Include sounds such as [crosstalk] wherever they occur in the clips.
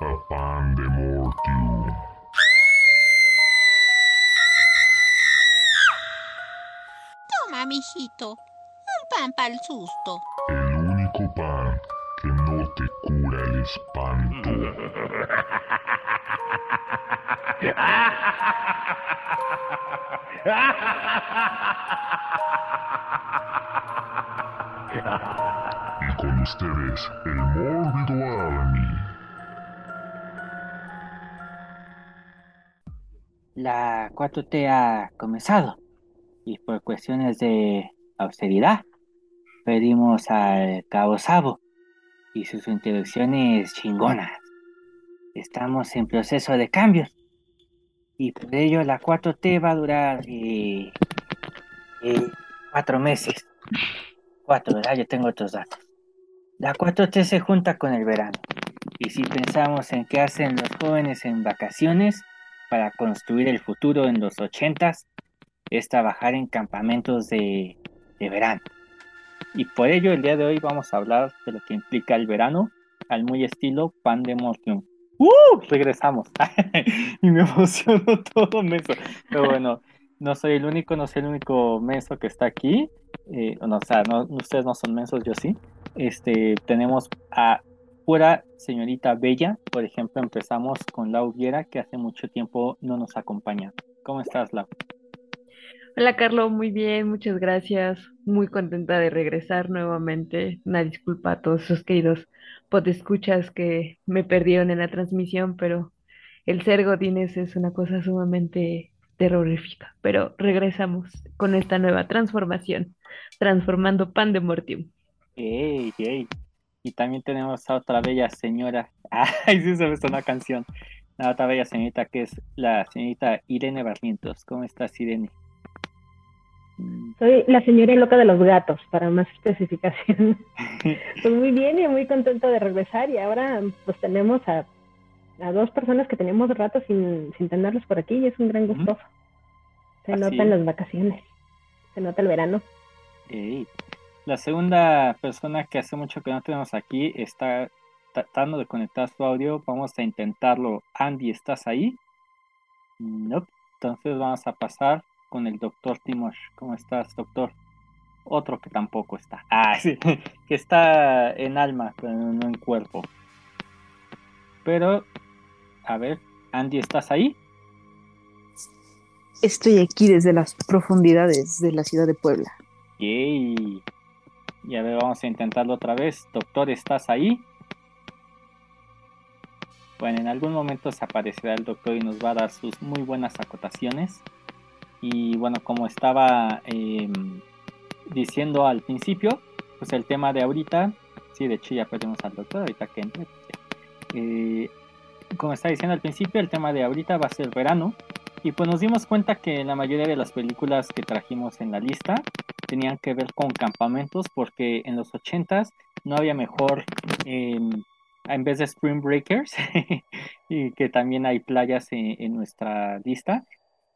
a pan de mortium. Toma, mijito. Un pan para el susto. El único pan que no te cura el espanto. Y con ustedes, el mórbido Army. La 4T ha comenzado y por cuestiones de austeridad pedimos al Cabo Sabo y sus introducciones chingonas. Estamos en proceso de cambios y por ello la 4T va a durar eh, eh, cuatro meses. Cuatro, ¿verdad? Yo tengo otros datos. La 4T se junta con el verano y si pensamos en qué hacen los jóvenes en vacaciones para construir el futuro en los ochentas, es trabajar en campamentos de, de verano. Y por ello el día de hoy vamos a hablar de lo que implica el verano al muy estilo Pandemonium. ¡Uh! Regresamos. [laughs] y me emocionó todo meso. Pero bueno, no soy el único, no soy el único menso que está aquí. Eh, no, o sea, no, ustedes no son mensos, yo sí. Este, tenemos a pura señorita Bella. Por ejemplo, empezamos con Lau Viera, que hace mucho tiempo no nos acompaña. ¿Cómo estás, Lau? Hola, Carlos, muy bien, muchas gracias. Muy contenta de regresar nuevamente. Una disculpa a todos esos queridos podescuchas que me perdieron en la transmisión, pero el ser Godines es una cosa sumamente terrorífica. Pero regresamos con esta nueva transformación, transformando Pan de Mortium. ¡Ey, ey! Y también tenemos a otra bella señora. [laughs] ¡Ay, sí se me una canción! La otra bella señorita que es la señorita Irene Barrientos. ¿Cómo estás, Irene? Soy la señora loca de los gatos, para más especificación. [laughs] pues muy bien y muy contento de regresar y ahora pues tenemos a, a dos personas que teníamos rato sin, sin tenerlos por aquí y es un gran gusto. Se nota en las vacaciones, se nota el verano. La segunda persona que hace mucho que no tenemos aquí está tratando de conectar su audio. Vamos a intentarlo. Andy, ¿estás ahí? No. Entonces vamos a pasar con el doctor Timosh. ¿Cómo estás, doctor? Otro que tampoco está. Ah, [laughs] sí, que está en alma, pero no en cuerpo. Pero, a ver, Andy, ¿estás ahí? Estoy aquí desde las profundidades de la ciudad de Puebla. Yay. Y a ver, vamos a intentarlo otra vez. Doctor, ¿estás ahí? Bueno, en algún momento se aparecerá el doctor y nos va a dar sus muy buenas acotaciones. Y bueno, como estaba em, diciendo al principio, pues el tema de ahorita, sí, de hecho ya perdimos al doctor, ahorita que entre. Eh, como estaba diciendo al principio, el tema de ahorita va a ser verano. Y pues nos dimos cuenta que la mayoría de las películas que trajimos en la lista tenían que ver con campamentos, porque en los 80s no había mejor, em, en vez de Spring Breakers, [laughs] y que también hay playas en nuestra lista,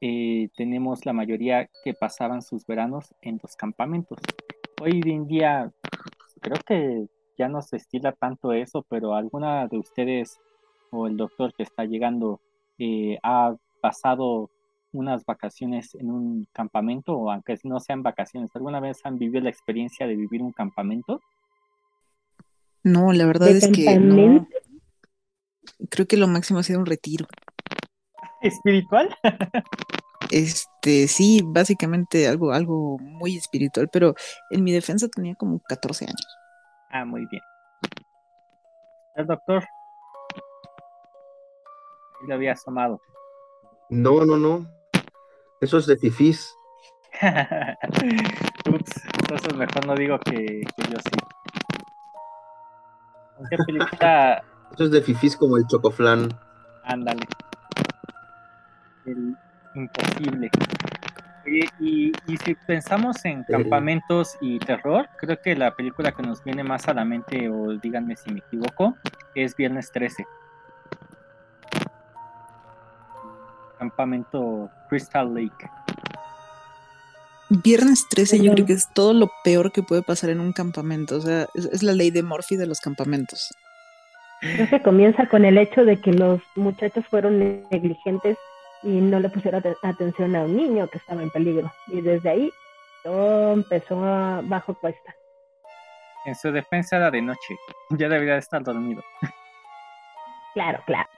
eh, tenemos la mayoría que pasaban sus veranos en los campamentos. Hoy en día creo que ya no se estila tanto eso, pero alguna de ustedes o el doctor que está llegando eh, ha pasado unas vacaciones en un campamento o aunque no sean vacaciones, ¿alguna vez han vivido la experiencia de vivir un campamento? No, la verdad es que no. Creo que lo máximo ha sido un retiro. ¿Espiritual? Este, sí, básicamente algo, algo muy espiritual, pero en mi defensa tenía como 14 años. Ah, muy bien. El doctor lo había asomado. No, no, no. Eso es de fifís. [laughs] Ups, entonces mejor no digo que, que yo sí. ¿Qué película? [laughs] Eso es de fifís como el chocoflán. Ándale imposible. Y, si pensamos en campamentos y terror, creo que la película que nos viene más a la mente, o díganme si me equivoco, es Viernes 13. Campamento Crystal Lake. Viernes 13 yo creo que es todo lo peor que puede pasar en un campamento. O sea, es, la ley de Morphy de los campamentos. Creo que comienza con el hecho de que los muchachos fueron negligentes y no le pusieron ate- atención a un niño que estaba en peligro. Y desde ahí todo empezó a bajo cuesta. En su defensa era de noche. [laughs] Ya debería de estar dormido. Claro, claro.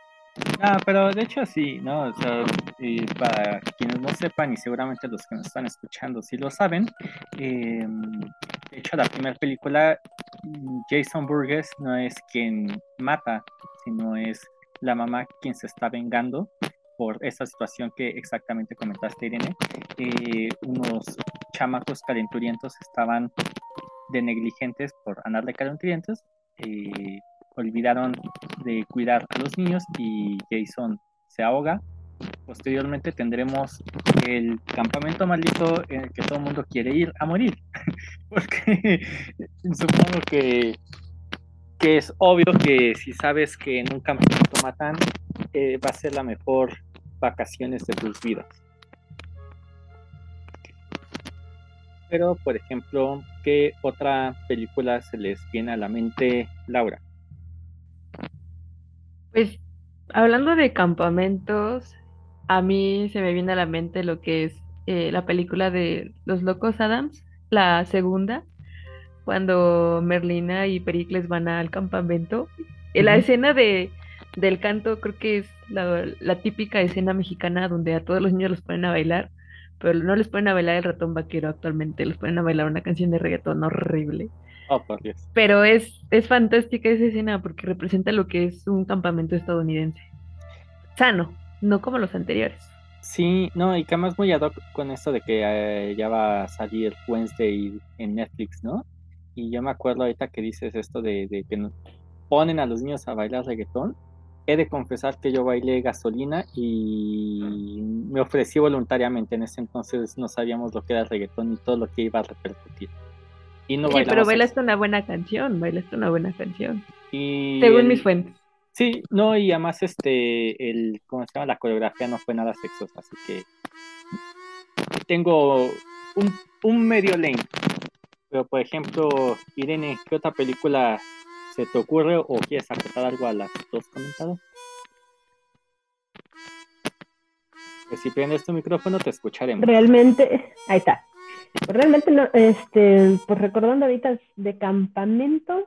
Ah, pero de hecho sí, ¿no? O sea, y para quienes no sepan, y seguramente los que nos están escuchando sí lo saben, eh, de hecho la primera película, Jason Burgess no es quien mata, sino es la mamá quien se está vengando por esa situación que exactamente comentaste, Irene. Eh, unos chamacos calenturientos estaban de negligentes por andar de calenturientos. eh, olvidaron de cuidar a los niños y Jason se ahoga. Posteriormente tendremos el campamento maldito en el que todo el mundo quiere ir a morir. [laughs] Porque [laughs] supongo que, que es obvio que si sabes que en un campamento matan, eh, va a ser la mejor vacaciones de tus vidas. Pero, por ejemplo, ¿qué otra película se les viene a la mente, Laura? Pues hablando de campamentos, a mí se me viene a la mente lo que es eh, la película de Los Locos Adams, la segunda, cuando Merlina y Pericles van al campamento. Eh, La escena de, del canto creo que es la, la típica escena mexicana donde a todos los niños los ponen a bailar, pero no les ponen a bailar el ratón vaquero actualmente, les ponen a bailar una canción de reggaetón horrible. Oh, por Dios. Pero es, es fantástica esa escena porque representa lo que es un campamento estadounidense. Sano, no como los anteriores. Sí, no, y que además muy ad hoc con esto de que eh, ya va a salir Wednesday en Netflix, ¿no? Y yo me acuerdo ahorita que dices esto de, de que no- ponen a los niños a bailar reggaetón. He de confesar que yo bailé gasolina y me ofrecí voluntariamente. En ese entonces no sabíamos lo que era el reggaetón y todo lo que iba a repercutir. Y no Oye, [laughs] pero bailaste una buena canción, bailaste una buena canción. Y Según el- mis fuentes. Sí, no, y además este, el, ¿cómo se llama? La coreografía no fue nada sexosa, así que tengo un, un medio lane. Pero por ejemplo, Irene, ¿qué otra película se te ocurre o quieres acotar algo a las dos comentadas? Pues si prendes tu micrófono te escucharemos. Realmente, ahí está. Realmente no, este, pues recordando ahorita de campamentos,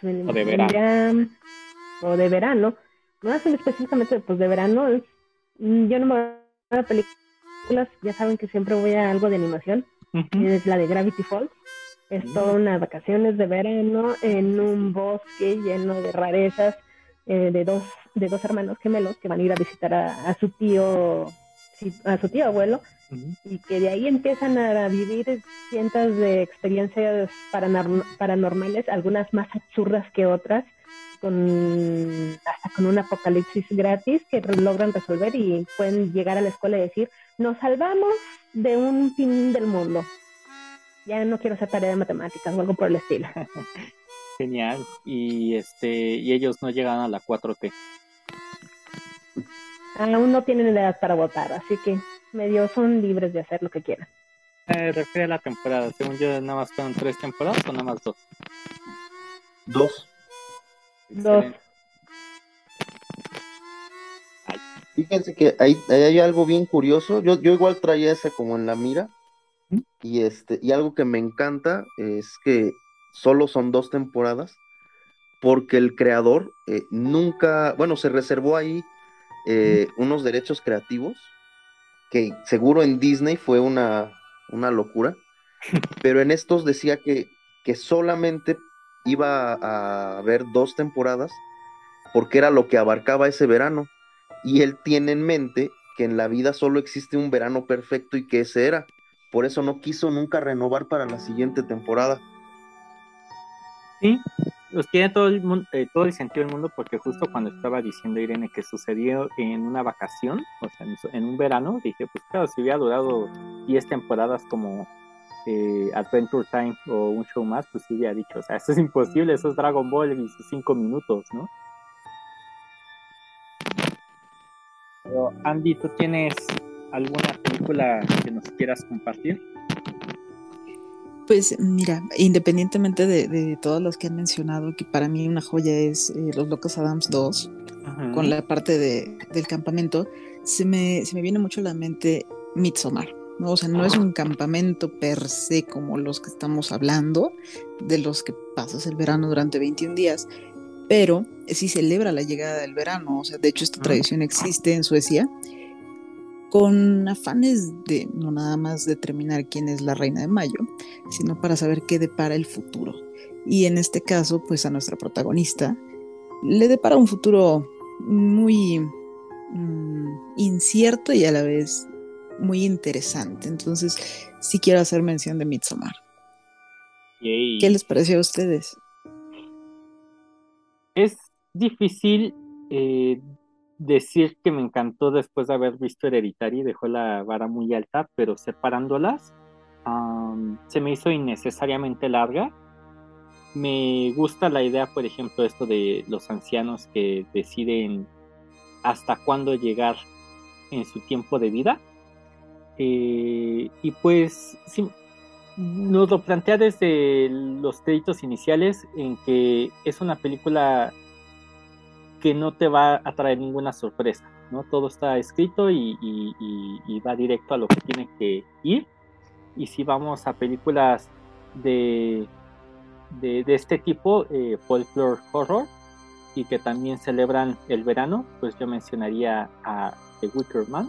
pues, O de verano. vendría- o de verano, no hacen específicamente pues de verano, es- mm, yo no me voy a películas, ya saben que siempre voy a algo de animación, es la de Gravity Falls, es toda unas vacaciones de verano en un bosque lleno de rarezas eh, de dos de dos hermanos gemelos que van a ir a visitar a, a su tío a su tío abuelo Y que de ahí empiezan a vivir cientos de experiencias paranorm- paranormales, algunas más absurdas que otras, con hasta con un apocalipsis gratis que logran resolver y pueden llegar a la escuela y decir, nos salvamos de un fin del mundo. Ya no quiero hacer tarea de matemáticas o algo por el estilo. [laughs] Genial. Y este, y ellos no llegan a la 4T. Aún no tienen edad para votar, así que medio son libres de hacer lo que quieran. Eh, refiere a la temporada. Según yo, nada más fueron tres temporadas o nada más dos. Dos. Dos. Fíjense que hay, hay algo bien curioso. Yo, yo igual traía esa como en la mira. ¿Mm? Y este, y algo que me encanta es que solo son dos temporadas. Porque el creador eh, nunca, bueno, se reservó ahí eh, unos derechos creativos. Que seguro en Disney fue una, una locura. [laughs] Pero en estos decía que, que solamente iba a haber dos temporadas. Porque era lo que abarcaba ese verano y él tiene en mente que en la vida solo existe un verano perfecto y que ese era. Por eso no quiso nunca renovar para la siguiente temporada. Sí, pues tiene todo el, mun- eh, todo el sentido del mundo porque justo cuando estaba diciendo Irene que sucedió en una vacación, o sea, en un verano, dije, pues claro, si hubiera durado 10 temporadas como eh, Adventure Time o un show más, pues sí hubiera dicho, o sea, eso es imposible, eso es Dragon Ball y sus 5 minutos, ¿no? Pero Andy, ¿tú tienes alguna película que nos quieras compartir? Pues mira, independientemente de, de todos los que han mencionado, que para mí una joya es eh, Los Locos Adams 2, Ujú. con la parte de, del campamento, se me, se me viene mucho a la mente Midsommar. ¿no? O sea, no es un campamento per se como los que estamos hablando, de los que pasas el verano durante 21 días, pero sí celebra la llegada del verano. O sea, de hecho, esta Ujú. tradición existe en Suecia con afanes de no nada más determinar quién es la reina de mayo, sino para saber qué depara el futuro. Y en este caso, pues a nuestra protagonista le depara un futuro muy mm, incierto y a la vez muy interesante. Entonces, sí quiero hacer mención de Midsommar. Yay. ¿Qué les pareció a ustedes? Es difícil eh, decir que me encantó después de haber visto Hereditary, dejó la vara muy alta, pero separándolas, se me hizo innecesariamente larga. Me gusta la idea, por ejemplo, esto de los ancianos que deciden hasta cuándo llegar en su tiempo de vida. Eh, y pues nos lo plantea desde los créditos iniciales en que es una película que no te va a traer ninguna sorpresa, ¿no? Todo está escrito y, va directo a lo que tiene que ir. Y si vamos a películas de, de, de este tipo, eh, folklore horror, y que también celebran el verano, pues yo mencionaría a The Wicker Man,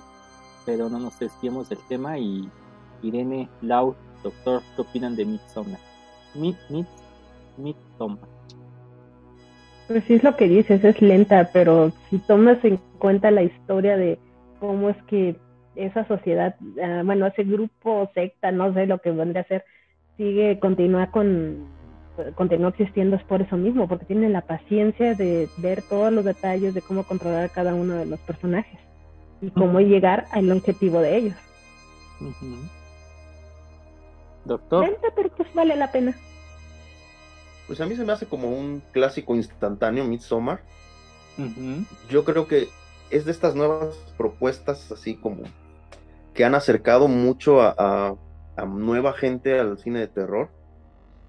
pero no nos desviemos del tema y Irene, Lau, Doctor, ¿qué opinan de Midsommar? Mid, mid, Midsommar. Pues sí es lo que dices, es lenta, pero si tomas en cuenta la historia de cómo es que esa sociedad, ah, bueno, ese grupo, secta, no sé lo que vendría a ser, sigue, continúa con, continúa existiendo es por eso mismo, porque tiene la paciencia de ver todos los detalles de cómo controlar a cada uno de los personajes y cómo llegar al objetivo de ellos. Doctor, Lenta, pero pues vale la pena. Pues a mí se me hace como un clásico instantáneo, Midsommar. Yo creo que es de estas nuevas propuestas, así como que han acercado mucho a, a- a nueva gente al cine de terror.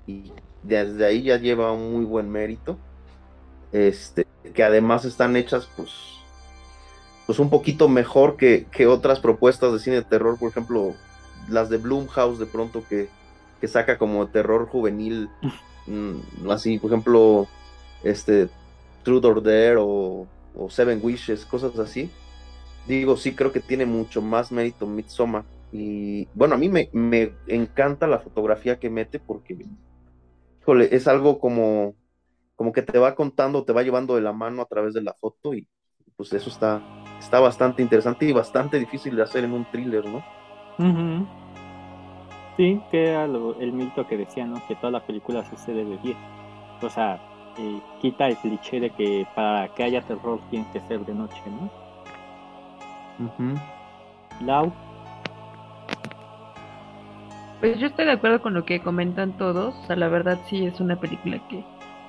Y desde ahí ya lleva un muy buen mérito. Este, que además están hechas, pues, pues un poquito mejor que, que otras propuestas de cine de terror, por ejemplo, las de Blumhouse de pronto que, que saca como terror juvenil, [laughs] así, por ejemplo, este Truth or Dare o, Seven Wishes, cosas así. Digo, sí creo que tiene mucho más mérito Midsommar. Y bueno, a mí me, me encanta la fotografía que mete porque, híjole, es algo como, como que te va contando, te va llevando de la mano a través de la foto y pues eso está, está bastante interesante y bastante difícil de hacer en un thriller, ¿no? Ujú. Sí, que era lo- el mito que decía, ¿no? Que toda la película sucede de día. O sea, eh, quita el cliché de que para que haya terror tiene que ser de noche, ¿no? Lau, Pues yo estoy de acuerdo con lo que comentan todos. O sea, la verdad sí es una película que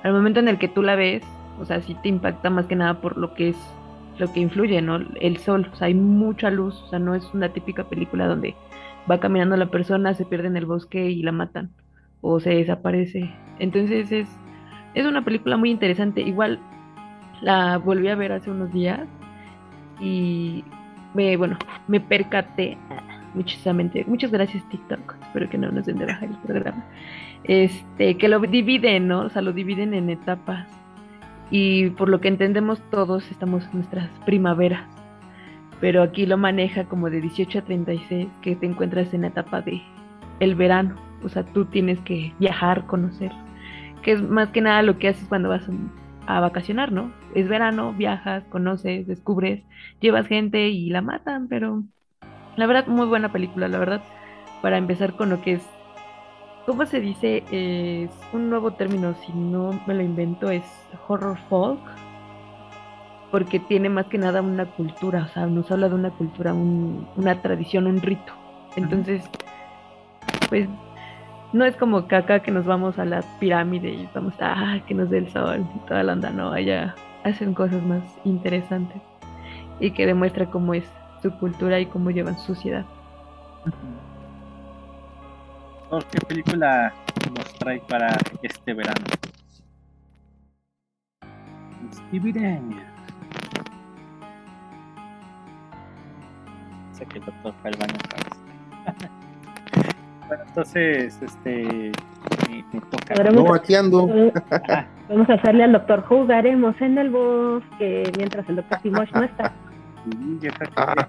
al momento en el que tú la ves, o sea, sí te impacta más que nada por lo que es, lo que influye, ¿no? El sol, o sea, hay mucha luz, o sea, no es una típica película donde va caminando la persona, se pierde en el bosque y la matan o se desaparece. Entonces es, es una película muy interesante. Igual la volví a ver hace unos días y me, bueno, me percaté muchísimamente. Muchas gracias TikTok. Espero que no nos den de baja el programa. Este, que lo dividen, ¿no? O sea, lo dividen en etapas. Y por lo que entendemos todos estamos en nuestras primaveras. Pero aquí lo maneja como de 18 a 36, que te encuentras en la etapa de el verano. O sea, tú tienes que viajar, conocer. Que es más que nada lo que haces cuando vas a vacacionar, ¿no? Es verano, viajas, conoces, descubres, llevas gente y la matan, pero la verdad, muy buena película, la verdad, para empezar con lo que es, ¿cómo se dice? Es un nuevo término, si no me lo invento, es horror folk, porque tiene más que nada una cultura, o sea, nos habla de una cultura, un- una tradición, un rito. Entonces, pues, no es como que acá que nos vamos a la pirámide y estamos, ah, que nos dé el sol y toda la onda, no, allá hacen cosas más interesantes y que demuestra cómo es su cultura y cómo llevan su sociedad. doctor, ¿qué película nos trae para este verano? Dividencia. Que el doctor fue al baño otra vez. bueno, entonces, este. Me, me toca. No, vamos, aquí ando. [laughs] Ah, vamos a hacerle al doctor. Jugaremos en el bosque mientras el doctor Timosh no está. [laughs] sí, yo creo que Ah.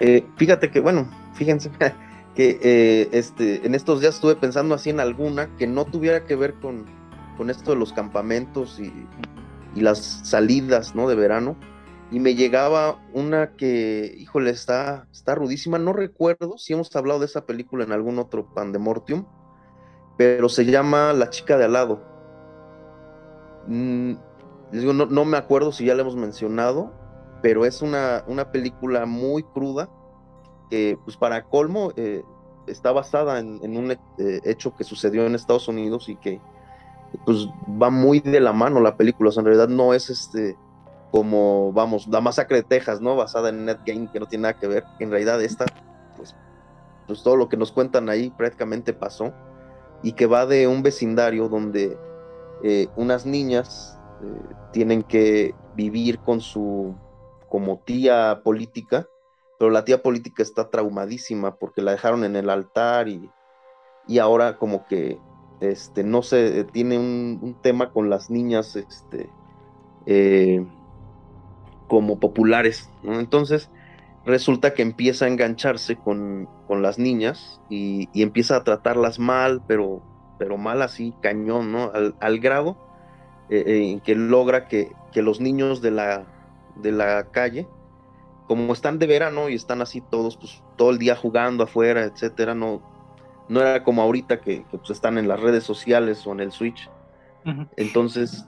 Eh, fíjate que, bueno, fíjense [laughs] que eh, este, en estos días estuve pensando así en alguna que no tuviera que ver con, con esto de los campamentos y, y las salidas, ¿no? De verano. Y me llegaba una que, híjole, está, está rudísima. No recuerdo si hemos hablado de esa película en algún otro Pandemortium, pero se llama La chica de al lado. Mm, digo, no, no me acuerdo si ya la hemos mencionado, pero es una, una película muy cruda que, pues para colmo, eh, está basada en, en un eh, hecho que sucedió en Estados Unidos y que pues va muy de la mano la película, o sea, en realidad no es este como, vamos, la masacre de Texas, ¿no? Basada en Net Game, que no tiene nada que ver, en realidad esta, pues, pues todo lo que nos cuentan ahí prácticamente pasó, y que va de un vecindario donde eh, unas niñas eh, tienen que vivir con su, como tía política, pero la tía política está traumadísima porque la dejaron en el altar y, y ahora como que este, no sé, tiene un, un tema con las niñas este, eh, como populares. ¿no? Entonces resulta que empieza a engancharse con, con las niñas y, y empieza a tratarlas mal, pero, pero mal así, cañón, ¿no? Al, al grado eh, eh, en que logra que, que los niños de la, de la calle, como están de verano y están así todos, pues todo el día jugando afuera, etcétera, no, no era como ahorita que, que, pues, están en las redes sociales o en el Switch. Entonces,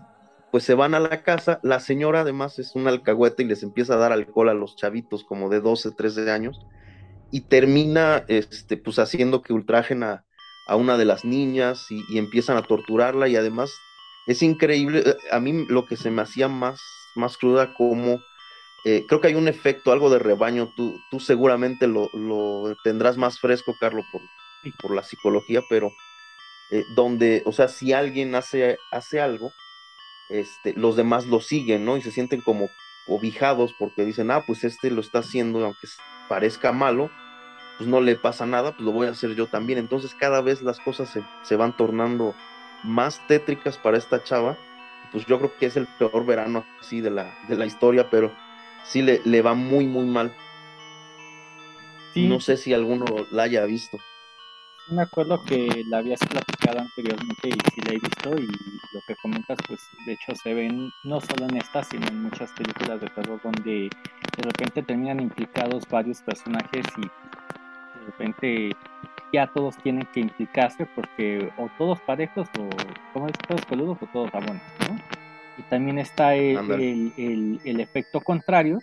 pues se van a la casa. La señora además es una alcahueta y les empieza a dar alcohol a los chavitos como de 12, 13 años. Y termina este, pues haciendo que ultrajen a, a una de las niñas y, empiezan a torturarla. Y además es increíble. eh, A mí lo que se me hacía más, más cruda como... eh, creo que hay un efecto, algo de rebaño. Tú, tú seguramente lo, lo tendrás más fresco, Carlos, por, por la psicología, pero eh, donde, o sea, si alguien hace, hace algo, este, los demás lo siguen, ¿no? Y se sienten como cobijados porque dicen, ah, pues este lo está haciendo, aunque parezca malo, pues no le pasa nada, pues lo voy a hacer yo también. Entonces cada vez las cosas se, se van tornando más tétricas para esta chava. Pues yo creo que es el peor verano así de la, de la historia, pero sí le, le va muy, muy mal. Sí, No sé si alguno la haya visto. Me acuerdo que la habías platicado anteriormente y sí la he visto y lo que comentas pues de hecho se ven no solo en esta sino en muchas películas de terror donde de repente terminan implicados varios personajes y de repente ya todos tienen que implicarse porque o todos parejos o como es todos peludos o todos rabones, ¿no? Y también está el, el- el efecto contrario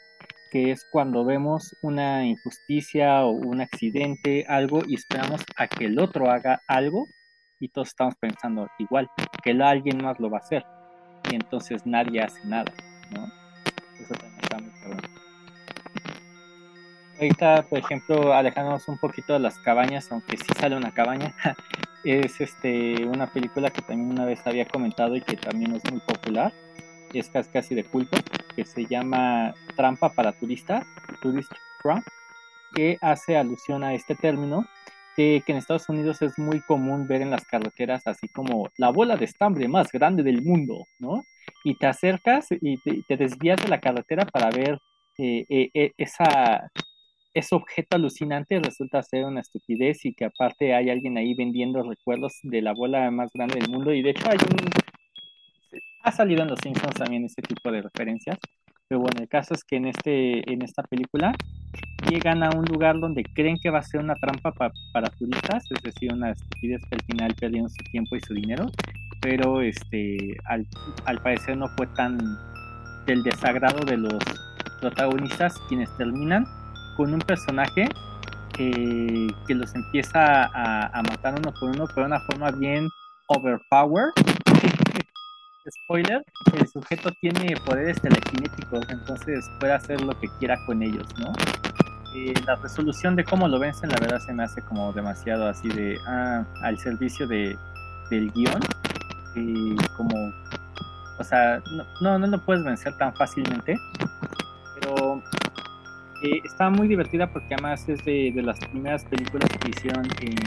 que es cuando vemos una injusticia o un accidente, algo, y esperamos a que el otro haga algo, y todos estamos pensando igual, que alguien más lo va a hacer, y entonces nadie hace nada, ¿no? Eso también está muy cabrón. Ahorita, por ejemplo, alejándonos un poquito de las cabañas, aunque sí sale una cabaña, [laughs] es este una película que también una vez había comentado y que también es muy popular, es casi de culto, que se llama Trampa para Turistas, Tourist Trap, que hace alusión a este término, que, en Estados Unidos es muy común ver en las carreteras así como la bola de estambre más grande del mundo, ¿no? Y te acercas y te, te desvías de la carretera para ver eh, eh, eh, ese objeto alucinante resulta ser una estupidez y que aparte hay alguien ahí vendiendo recuerdos de la bola más grande del mundo y de hecho hay un ha salido en los Simpsons también este tipo de referencias pero bueno el caso es que en este en esta película llegan a un lugar donde creen que va a ser una trampa pa- para turistas es decir una estupidez que al final perdieron su tiempo y su dinero pero este al, al parecer no fue tan del desagrado de los protagonistas quienes terminan con un personaje que, los empieza a, a matar uno por uno, pero de una forma bien overpower. Spoiler, el sujeto tiene poderes telequinéticos, entonces puede hacer lo que quiera con ellos, ¿no? eh, la resolución de cómo lo vencen, la verdad se me hace como demasiado así de, ah, al servicio de, del guion. Y como, o sea, no, no, no lo puedes vencer tan fácilmente. Pero eh, está muy divertida porque además es de, de las primeras películas que hicieron en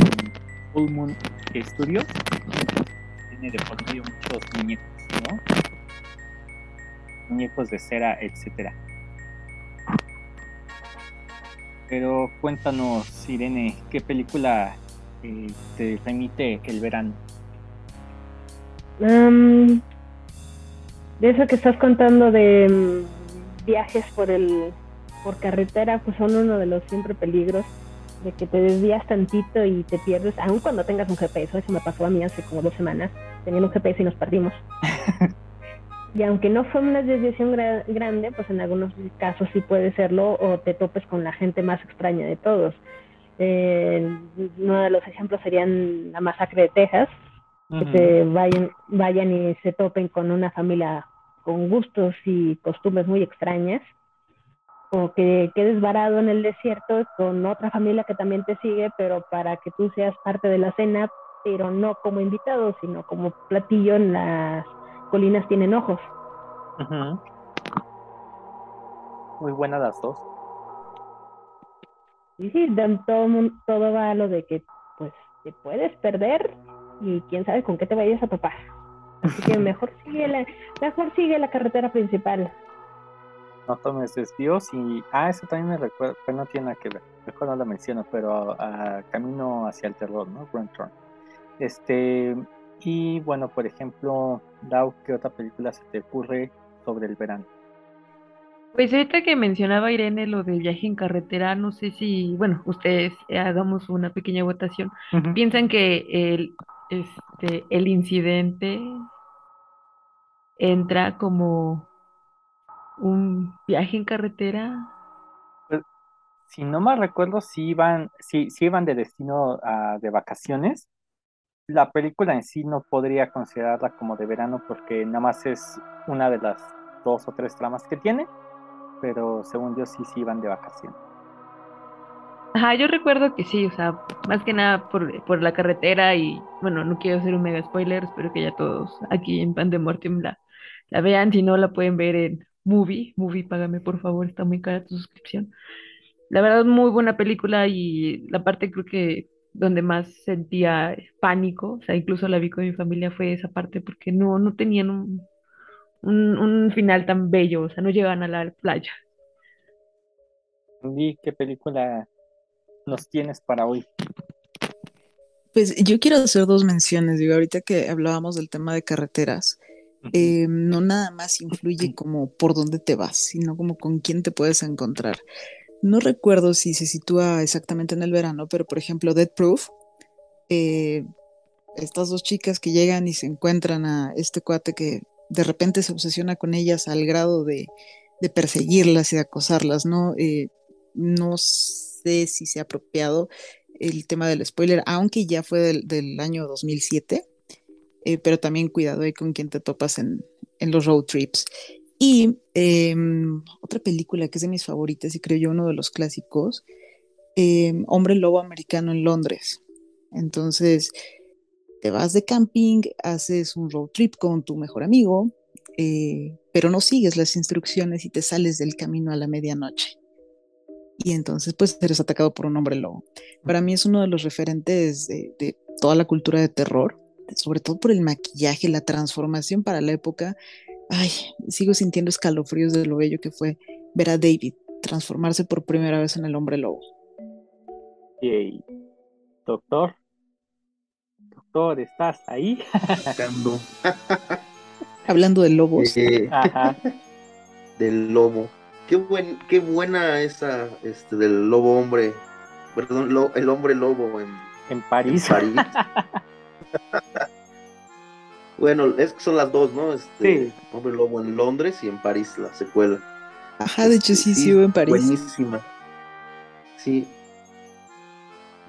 Full Moon Studios. Tiene de por medio muchos muñecos, Muñecos de cera, etcétera. Pero cuéntanos, Irene, ¿qué película eh, te remite el verano? Um, de eso que estás contando de mm, viajes por el por carretera, pues son uno de los siempre peligros de que te desvías tantito y te pierdes, aun cuando tengas un GPS. Eso me pasó a mí hace como dos semanas. Tenía un GPS y nos perdimos. [laughs] y aunque no fue una desviación gra- grande, pues en algunos casos sí puede serlo o te topes con la gente más extraña de todos. Eh, uno de los ejemplos serían la masacre de Texas, que se vayan, vayan y se topen con una familia con gustos y costumbres muy extrañas, o que quedes varado en el desierto con otra familia que también te sigue, pero para que tú seas parte de la cena, pero no como invitado, sino como platillo en las colinas tienen ojos. Muy buenas las dos. Y sí, todo, todo va a lo de que pues te puedes perder y quién sabe con qué te vayas a topar. Así que [laughs] mejor sigue la, mejor sigue la carretera principal. No tomes desvíos y... Ah, eso también me recuerda, pero no tiene nada que ver. Mejor no lo menciono, pero a, Camino hacia el terror, ¿no? Grand Turn. Este... Y bueno, por ejemplo, Dao, ¿qué otra película se te ocurre sobre el verano? Pues ahorita que mencionaba Irene lo del viaje en carretera, no sé si, bueno, ustedes eh, hagamos una pequeña votación. ¿Piensan que el, este, el incidente entra como un viaje en carretera? Si no mal recuerdo, si iban, si, si iban de destino a- de vacaciones. La película en sí no podría considerarla como de verano porque nada más es una de las dos o tres tramas que tiene, pero según yo sí, sí iban de vacaciones. Ajá, yo recuerdo que sí, o sea, más que nada por, por la carretera y, bueno, no quiero hacer un mega spoiler, espero que ya todos aquí en Pandemortem la, la vean, si no la pueden ver en Movie, Movie, págame por favor, está muy cara tu suscripción. La verdad, muy buena película y la parte creo que donde más sentía pánico, o sea, incluso la vi con mi familia, fue esa parte porque no, no tenían un, un, un final tan bello, o sea, no llegaban a la playa. ¿Y qué película nos tienes para hoy? Pues yo quiero hacer dos menciones, digo, ahorita que hablábamos del tema de carreteras, eh, no nada más influye como por dónde te vas, sino como con quién te puedes encontrar. No recuerdo si se sitúa exactamente en el verano, pero por ejemplo, Dead Proof, eh, estas dos chicas que llegan y se encuentran a este cuate que de repente se obsesiona con ellas al grado de, de perseguirlas y de acosarlas, ¿no? Eh, no sé si sea apropiado el tema del spoiler, aunque ya fue del, del año 2007, eh, pero también cuidado ahí con quien te topas en, en los road trips. Y eh, otra película que es de mis favoritas y creo yo uno de los clásicos, eh, Hombre Lobo Americano en Londres. Entonces, te vas de camping, haces un road trip con tu mejor amigo, eh, pero no sigues las instrucciones y te sales del camino a la medianoche. Y entonces, pues, eres atacado por un hombre lobo. Para mí es uno de los referentes de, de toda la cultura de terror, sobre todo por el maquillaje, la transformación para la época. Ay, sigo sintiendo escalofríos de lo bello que fue ver a David transformarse por primera vez en el hombre lobo. Yay. Doctor, doctor, ¿estás ahí? [laughs] Hablando de lobos. Eh, Ajá. [laughs] del lobo. Qué, buen, qué buena esa este, del lobo hombre. Perdón, lo- el hombre lobo en, En en París. [laughs] Bueno, es que son las dos, ¿no? Este, Sí. Hombre lobo en Londres y en París, la secuela. Ajá, de hecho sí, Este, sí, hubo en París. Buenísima. Sí.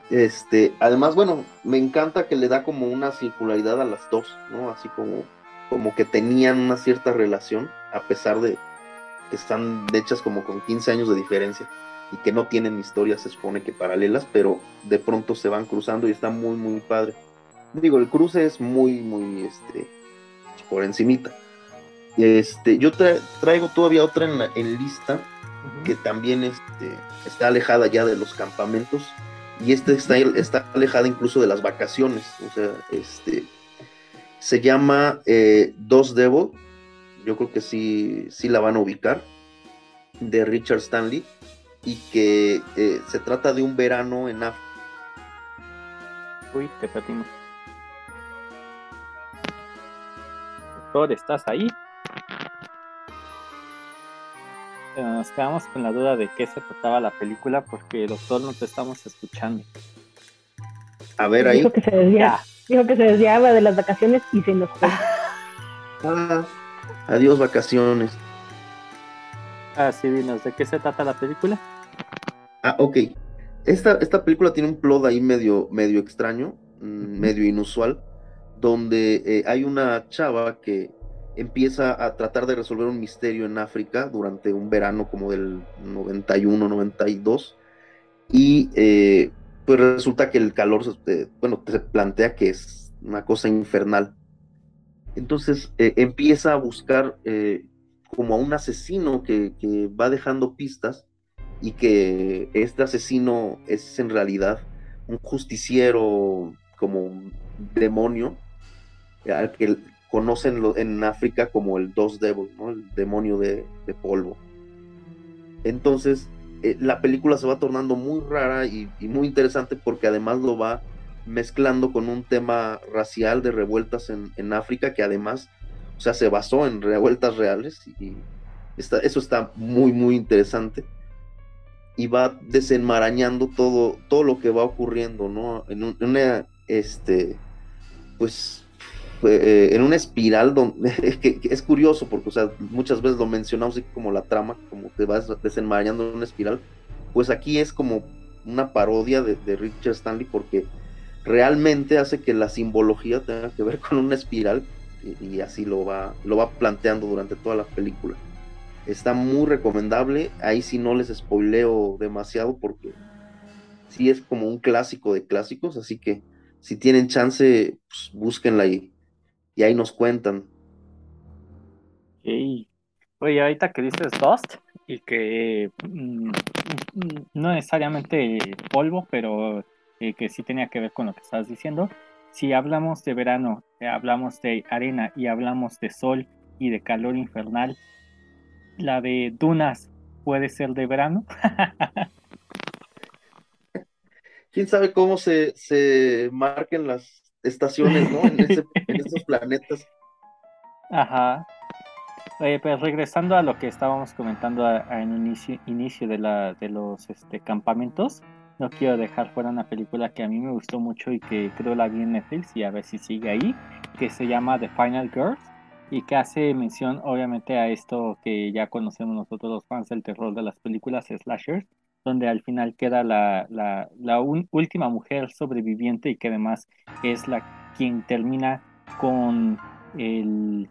Este, además, bueno, me encanta que le da como una circularidad a las dos, ¿no? Así como, como que tenían una cierta relación, a pesar de que están hechas como con 15 años de diferencia. y que no tienen historias, se supone que paralelas, pero de pronto se van cruzando y está muy, muy padre. Digo, el cruce es muy, muy, este, por encimita. Este, yo tra- traigo todavía otra en, la- en lista que también este, está alejada ya de los campamentos y esta está, está alejada incluso de las vacaciones. O sea, este, se llama eh, Dos Devil, yo creo que sí, sí la van a ubicar, de Richard Stanley, y que eh, se trata de un verano en África. Uy, te perdimos. Doctor, ¿estás ahí? Pero nos quedamos con la duda de qué se trataba la película porque, doctor, no te estamos escuchando. A ver ahí. Dijo que se desviaba, dijo que se desviaba de las vacaciones y se nos [laughs] fue. Ah, adiós vacaciones. Ah, sí, dinos, ¿de qué se trata la película? Ah, ok. Esta, esta película tiene un plot ahí medio, medio extraño, mm, medio inusual, donde eh, hay una chava que empieza a tratar de resolver un misterio en África durante un verano como del 91, 92, y eh, pues resulta que el calor, se- eh, bueno, se plantea que es una cosa infernal. Entonces empieza a buscar como a un asesino que, que va dejando pistas y que este asesino es en realidad un justiciero como un demonio que conocen en África como el Dos Devil, ¿no? el demonio de, de polvo. Entonces, eh, la película se va tornando muy rara y, y muy interesante porque además lo va mezclando con un tema racial de revueltas en, en África que además, o sea, se basó en revueltas reales y está, eso está muy, muy interesante y va desenmarañando todo, todo lo que va ocurriendo, ¿no? En, un- en una, este, pues, eh, en una espiral donde, [laughs] es curioso porque, muchas veces lo mencionamos como la trama, como que vas desenmarañando en una espiral, pues aquí es como una parodia de, Richard Stanley porque realmente hace que la simbología tenga que ver [laughs] con una espiral y, y así lo va, lo va planteando durante toda la película. Está muy recomendable. Ahí sí no les spoileo demasiado porque sí es como un clásico de clásicos. Así que si tienen chance, pues, búsquenla y, y ahí nos cuentan. Oye, ahorita que dices Dust y que mm, mm, no necesariamente polvo, pero eh, que sí tenía que ver con lo que estabas diciendo. Si hablamos de verano, eh, hablamos de arena y hablamos de sol y de calor infernal, la de dunas puede ser de verano. [laughs] ¿Quién sabe cómo se, se marquen las estaciones, ¿no? En, ese- [laughs] esos planetas. Ajá. Pues regresando a lo que estábamos comentando en inicio, inicio de, la, de los este, campamentos, no quiero dejar fuera una película que a mí me gustó mucho y que creo la vi en Netflix y a ver si sigue ahí, que se llama The Final Girls y que hace mención obviamente a esto que ya conocemos nosotros los fans del terror de las películas slashers, donde al final queda la, la, la última mujer sobreviviente y que además es la quien termina con el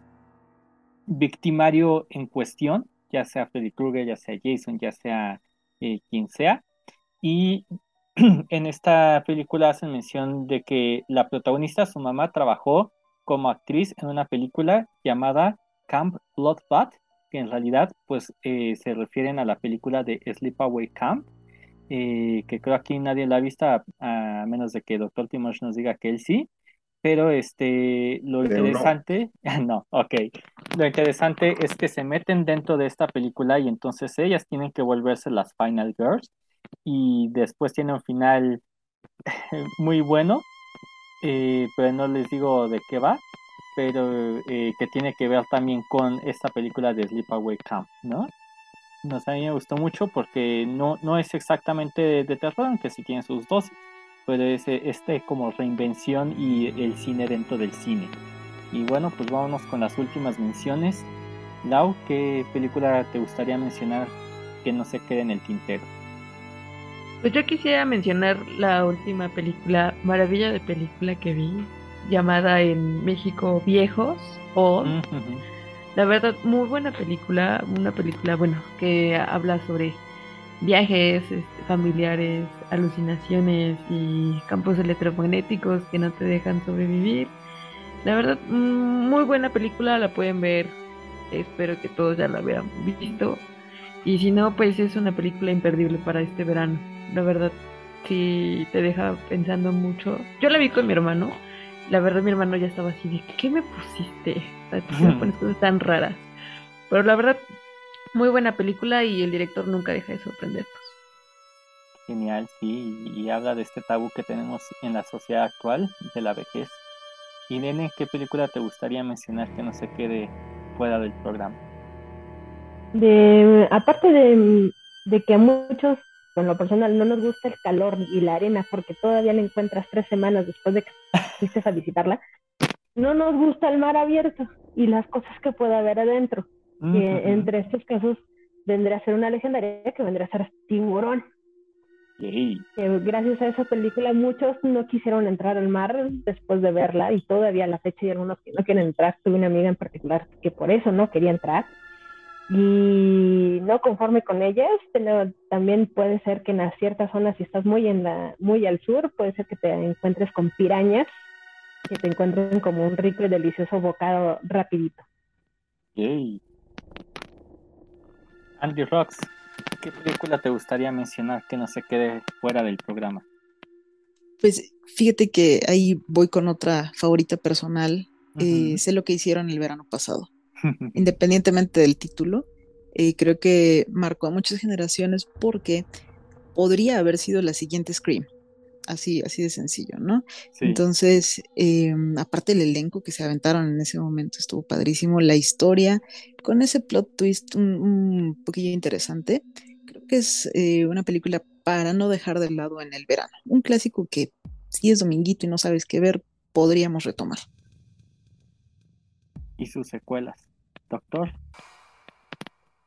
victimario en cuestión, ya sea Freddy Krueger, ya sea Jason, ya sea eh, quien sea. Y [clears throat] en esta película hacen mención de que la protagonista, su mamá, trabajó como actriz en una película llamada Camp Bloodbath, que en realidad pues eh, se refieren a la película de Sleepaway Camp, eh, que creo aquí nadie la ha visto, a, a menos de que el doctor Timosh nos diga que él sí. Pero este, lo Pero no. interesante, [laughs] no, ok. Lo interesante es que se meten dentro de esta película y entonces ellas tienen que volverse las Final Girls y después tiene un final [laughs] muy bueno, eh, pero no les digo de qué va, pero eh, que tiene que ver también con esta película de Sleepaway Camp, ¿no? Nos, a mí me gustó mucho porque no, no es exactamente de terror, aunque sí tiene sus dosis, pero es eh, este como reinvención y el cine dentro del cine. Y bueno, pues vámonos con las últimas menciones. Lau, ¿qué película te gustaría mencionar que no se quede en el tintero? Pues yo quisiera mencionar la última película, maravilla de película que vi, llamada en México Viejos o la verdad muy buena película, una película bueno que habla sobre viajes este, familiares, alucinaciones y campos electromagnéticos que no te dejan sobrevivir. La verdad, mm, muy buena película, la pueden ver. Espero que todos ya la hayan visto. Y si no, pues es una película imperdible para este verano. La verdad, sí te deja pensando mucho. Yo la vi con mi hermano. La verdad, mi hermano ya estaba así de, ¿qué me pusiste? Me pones cosas tan raras. Pero la verdad, muy buena película y el director nunca deja de sorprendernos. Genial, sí, y habla de este tabú que tenemos en la sociedad actual de la vejez. Y Nene, ¿qué película te gustaría mencionar que no se quede fuera del programa? De, aparte de, de que a muchos, con lo personal, no nos gusta el calor y la arena porque todavía la encuentras tres semanas después de que [laughs] fuiste a visitarla, no nos gusta el mar abierto y las cosas que puede haber adentro. Mm, Y entre estos casos vendría a ser una legendaria que vendría a ser Tiburón. Yay. Gracias a esa película muchos no quisieron entrar al mar después de verla y todavía a la fecha hay algunos que no quieren entrar. Tuve una amiga en particular que por eso no quería entrar y no conforme con ellas, pero también puede ser que en ciertas zonas, si estás muy en la, muy al sur, puede ser que te encuentres con pirañas, que te encuentren como un rico y delicioso bocado rapidito. Yay. Andy Rocks, ¿qué película te gustaría mencionar que no se quede fuera del programa? Pues fíjate que ahí voy con otra favorita personal. Eh, sé lo que hicieron el verano pasado. [laughs] Independientemente del título, eh, creo que marcó a muchas generaciones porque podría haber sido la siguiente Scream. Así, así de sencillo, ¿no? Sí. Entonces, eh, aparte el elenco que se aventaron en ese momento estuvo padrísimo, la historia, con ese plot twist un, un poquillo interesante, creo que es eh, una película para no dejar de lado en el verano. Un clásico que si es dominguito y no sabes qué ver, podríamos retomar. y sus secuelas. Doctor,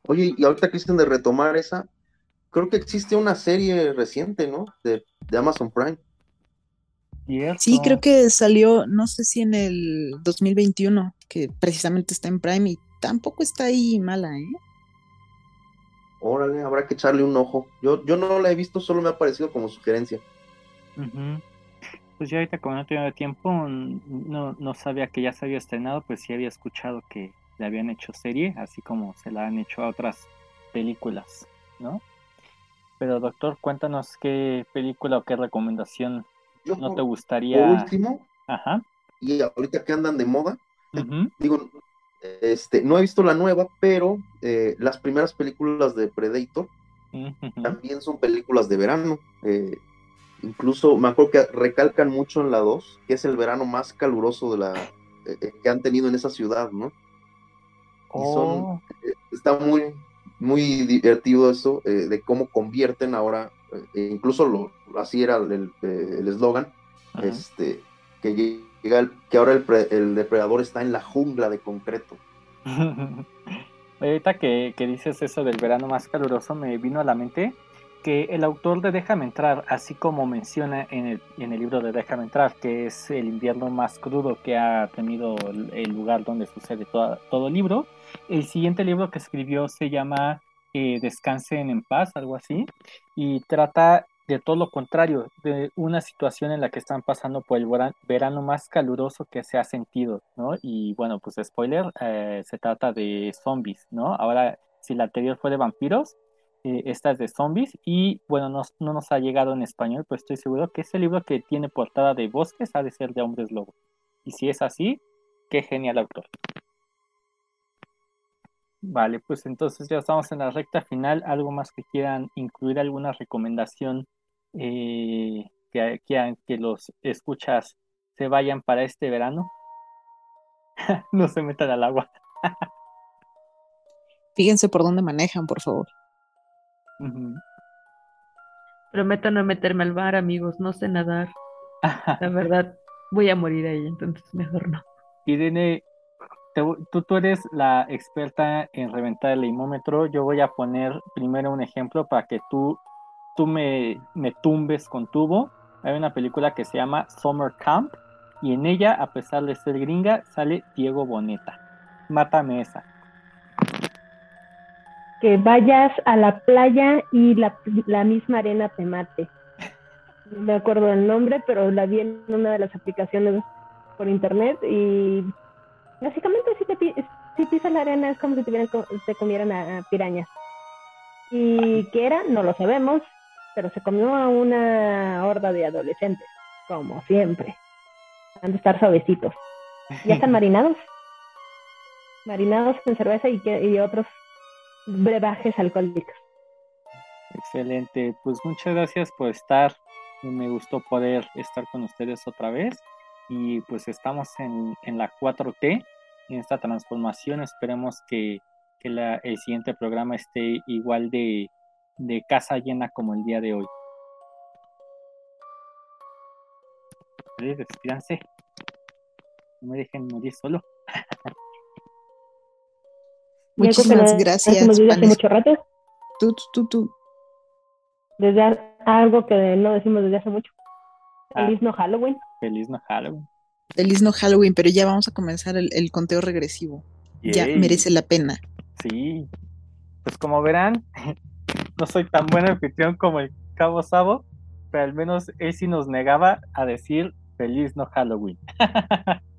Oye, y ahorita que dicen de retomar esa, creo que existe una serie reciente, ¿no? De, de Amazon Prime. Sí, creo que salió, no sé si en el 2021, que precisamente está en Prime y tampoco está ahí mala, ¿eh? Órale, habrá que echarle un ojo. Yo, yo no la he visto, solo me ha parecido como sugerencia. Ujú. Pues yo ahorita como no tenía tiempo, no, no sabía que ya se había estrenado, pues sí había escuchado que le habían hecho serie, así como se la han hecho a otras películas, ¿no? Pero doctor, cuéntanos qué película o qué recomendación Yo no por- te Por gustaría. último, Ajá. y ahorita que andan de moda, digo, este, no he visto la nueva, pero eh, las primeras películas de Predator también son películas de verano. eh, incluso me acuerdo que recalcan mucho en la 2, que es el verano más caluroso de la eh, eh, que han tenido en esa ciudad, ¿no? Y son, Oh, está muy, muy divertido eso, eh, de cómo convierten ahora, eh, incluso lo, así era el eh, el eslogan, ajá. este, que llega el- que ahora el, pre- el depredador está en la jungla de concreto. [laughs] Ahorita que, que dices eso del verano más caluroso, me vino a la mente que el autor de Déjame entrar, así como menciona en el, en el libro de Déjame entrar, que es el invierno más crudo que ha tenido el, el lugar donde sucede toda- todo el libro, el siguiente libro que escribió se llama eh, Descansen en paz, algo así, y trata de todo lo contrario, de una situación en la que están pasando por el vera- verano más caluroso que se ha sentido, ¿no? Y bueno, pues spoiler, eh, se trata de zombies, ¿no? Ahora, si la anterior fue de vampiros, eh, esta es de zombies y bueno, no, no nos ha llegado en español, pero estoy seguro que ese libro que tiene portada de bosques ha de ser de hombres lobo. Y si es así, qué genial autor. Vale, pues entonces ya estamos en la recta final. ¿Algo más que quieran incluir? ¿Alguna recomendación eh, que quieran que los escuchas se vayan para este verano? [laughs] no se metan al agua. [laughs] Fíjense por dónde manejan, por favor. Prometo no meterme al bar, amigos, no sé nadar. [laughs] La verdad, voy a morir ahí, entonces mejor no. Irene, te tú, tú eres la experta en reventar el limómetro. Yo voy a poner primero un ejemplo para que tú, tú me, me tumbes con tubo. Hay una película que se llama Summer Camp y en ella, a pesar de ser gringa, sale Diego Boneta. Mátame esa. Que vayas a la playa y la, la misma arena te mate. No me acuerdo del nombre, pero la vi en una de las aplicaciones por internet y básicamente si, te, si pisas la arena es como si te, te comieran a, a pirañas. ¿Y qué era? No lo sabemos, pero se comió a una horda de adolescentes, como siempre. Han de estar suavecitos. Ya están [laughs] marinados. Marinados en cerveza y, que- y otros brebajes alcohólicos. Excelente, pues muchas gracias por estar. Me gustó poder estar con ustedes otra vez. Y pues estamos en, en la 4T, en esta transformación. Esperemos que, que el siguiente programa esté igual de, de casa llena como el día de hoy. Despídanse. No me dejen morir solo. Muchísimas gracias, desde hace mucho rato, Tú, tú, tú, tú. desde algo que no decimos desde hace mucho. Ah. Feliz no Halloween. Feliz no Halloween. Feliz no Halloween, pero ya vamos a comenzar el, el conteo regresivo. Ya merece la pena. Sí, pues como verán, [laughs] no soy tan buen anfitrión como el Cabo Sabo, pero al menos él sí nos negaba a decir feliz no Halloween. [laughs]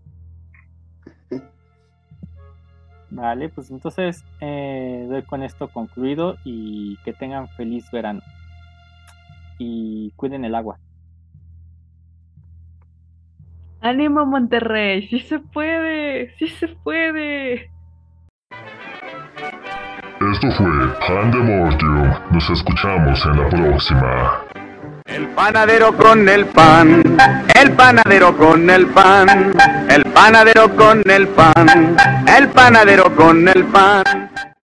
Vale, pues entonces eh, doy con esto concluido y que tengan feliz verano. Y cuiden el agua. ¡Ánimo, Monterrey! ¡Sí se puede! ¡Sí se puede! Esto fue Pandemortium. Nos escuchamos en la próxima. El panadero con el pan, el panadero con el pan, el panadero con el pan, el panadero con el pan.